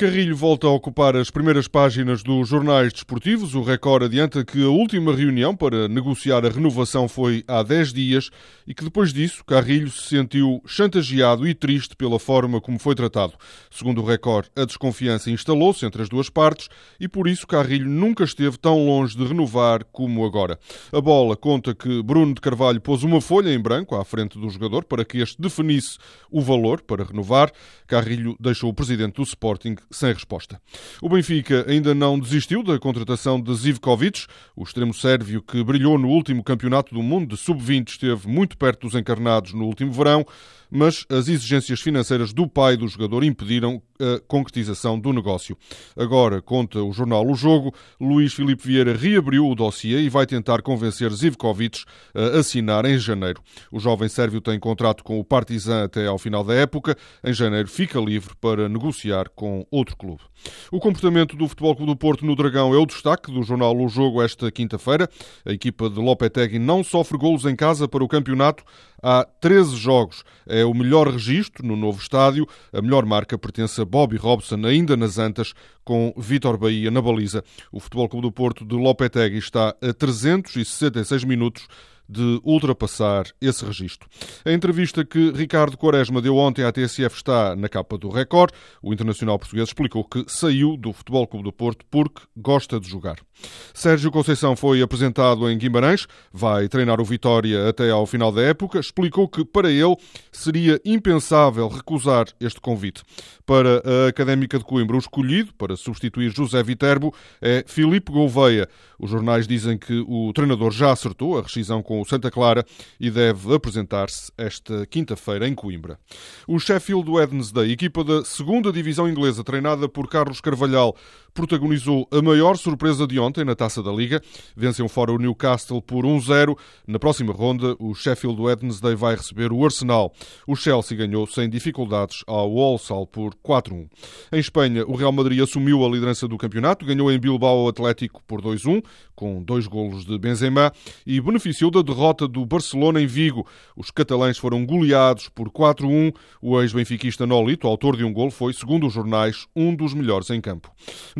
Carrilho volta a ocupar as primeiras páginas dos jornais desportivos. O Record adianta que a última reunião para negociar a renovação foi há 10 dias e que depois disso Carrilho se sentiu chantageado e triste pela forma como foi tratado. Segundo o Record, a desconfiança instalou-se entre as duas partes e por isso Carrilho nunca esteve tão longe de renovar como agora. A bola conta que Bruno de Carvalho pôs uma folha em branco à frente do jogador para que este definisse o valor para renovar. Carrilho deixou o presidente do Sporting sem resposta. O Benfica ainda não desistiu da contratação de Zivkovic, o extremo sérvio que brilhou no último campeonato do mundo de sub-20 esteve muito perto dos encarnados no último verão mas as exigências financeiras do pai do jogador impediram a concretização do negócio. Agora, conta o jornal O Jogo, Luís Filipe Vieira reabriu o dossiê e vai tentar convencer Zivkovic a assinar em janeiro. O jovem sérvio tem contrato com o Partizan até ao final da época. Em janeiro fica livre para negociar com outro clube. O comportamento do Futebol Clube do Porto no Dragão é o destaque do jornal O Jogo esta quinta-feira. A equipa de Lopetegui não sofre golos em casa para o campeonato há 13 jogos. É o melhor registro no novo estádio. A melhor marca pertence a Bobby Robson, ainda nas Antas, com Vítor Bahia na baliza. O Futebol Clube do Porto de Lopetegui está a 366 minutos de ultrapassar esse registro. A entrevista que Ricardo Quaresma deu ontem à TSF está na capa do Record. O internacional português explicou que saiu do Futebol Clube do Porto porque gosta de jogar. Sérgio Conceição foi apresentado em Guimarães, vai treinar o Vitória até ao final da época. Explicou que para ele seria impensável recusar este convite. Para a Académica de Coimbra, o escolhido para substituir José Viterbo é Filipe Gouveia. Os jornais dizem que o treinador já acertou a rescisão o Santa Clara e deve apresentar-se esta quinta-feira em Coimbra. O Sheffield Wednesday, equipa da segunda divisão inglesa, treinada por Carlos Carvalhal, protagonizou a maior surpresa de ontem na Taça da Liga. Venceu fora o Newcastle por 1-0. Na próxima ronda, o Sheffield Wednesday vai receber o Arsenal. O Chelsea ganhou sem dificuldades ao Walsall por 4-1. Em Espanha, o Real Madrid assumiu a liderança do campeonato, ganhou em Bilbao o Atlético por 2-1, com dois golos de Benzema, e beneficiou da derrota do Barcelona em Vigo. Os catalães foram goleados por 4-1. O ex-benfiquista Nolito, autor de um gol, foi, segundo os jornais, um dos melhores em campo.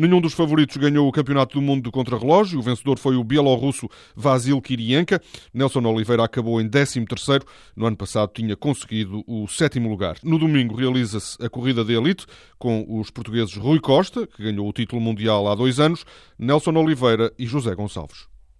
Nenhum dos favoritos ganhou o Campeonato do Mundo de Contrarrelógio. O vencedor foi o bielorrusso Vasil Kirienka. Nelson Oliveira acabou em 13º. No ano passado tinha conseguido o sétimo lugar. No domingo realiza-se a corrida de elite com os portugueses Rui Costa, que ganhou o título mundial há dois anos, Nelson Oliveira e José Gonçalves.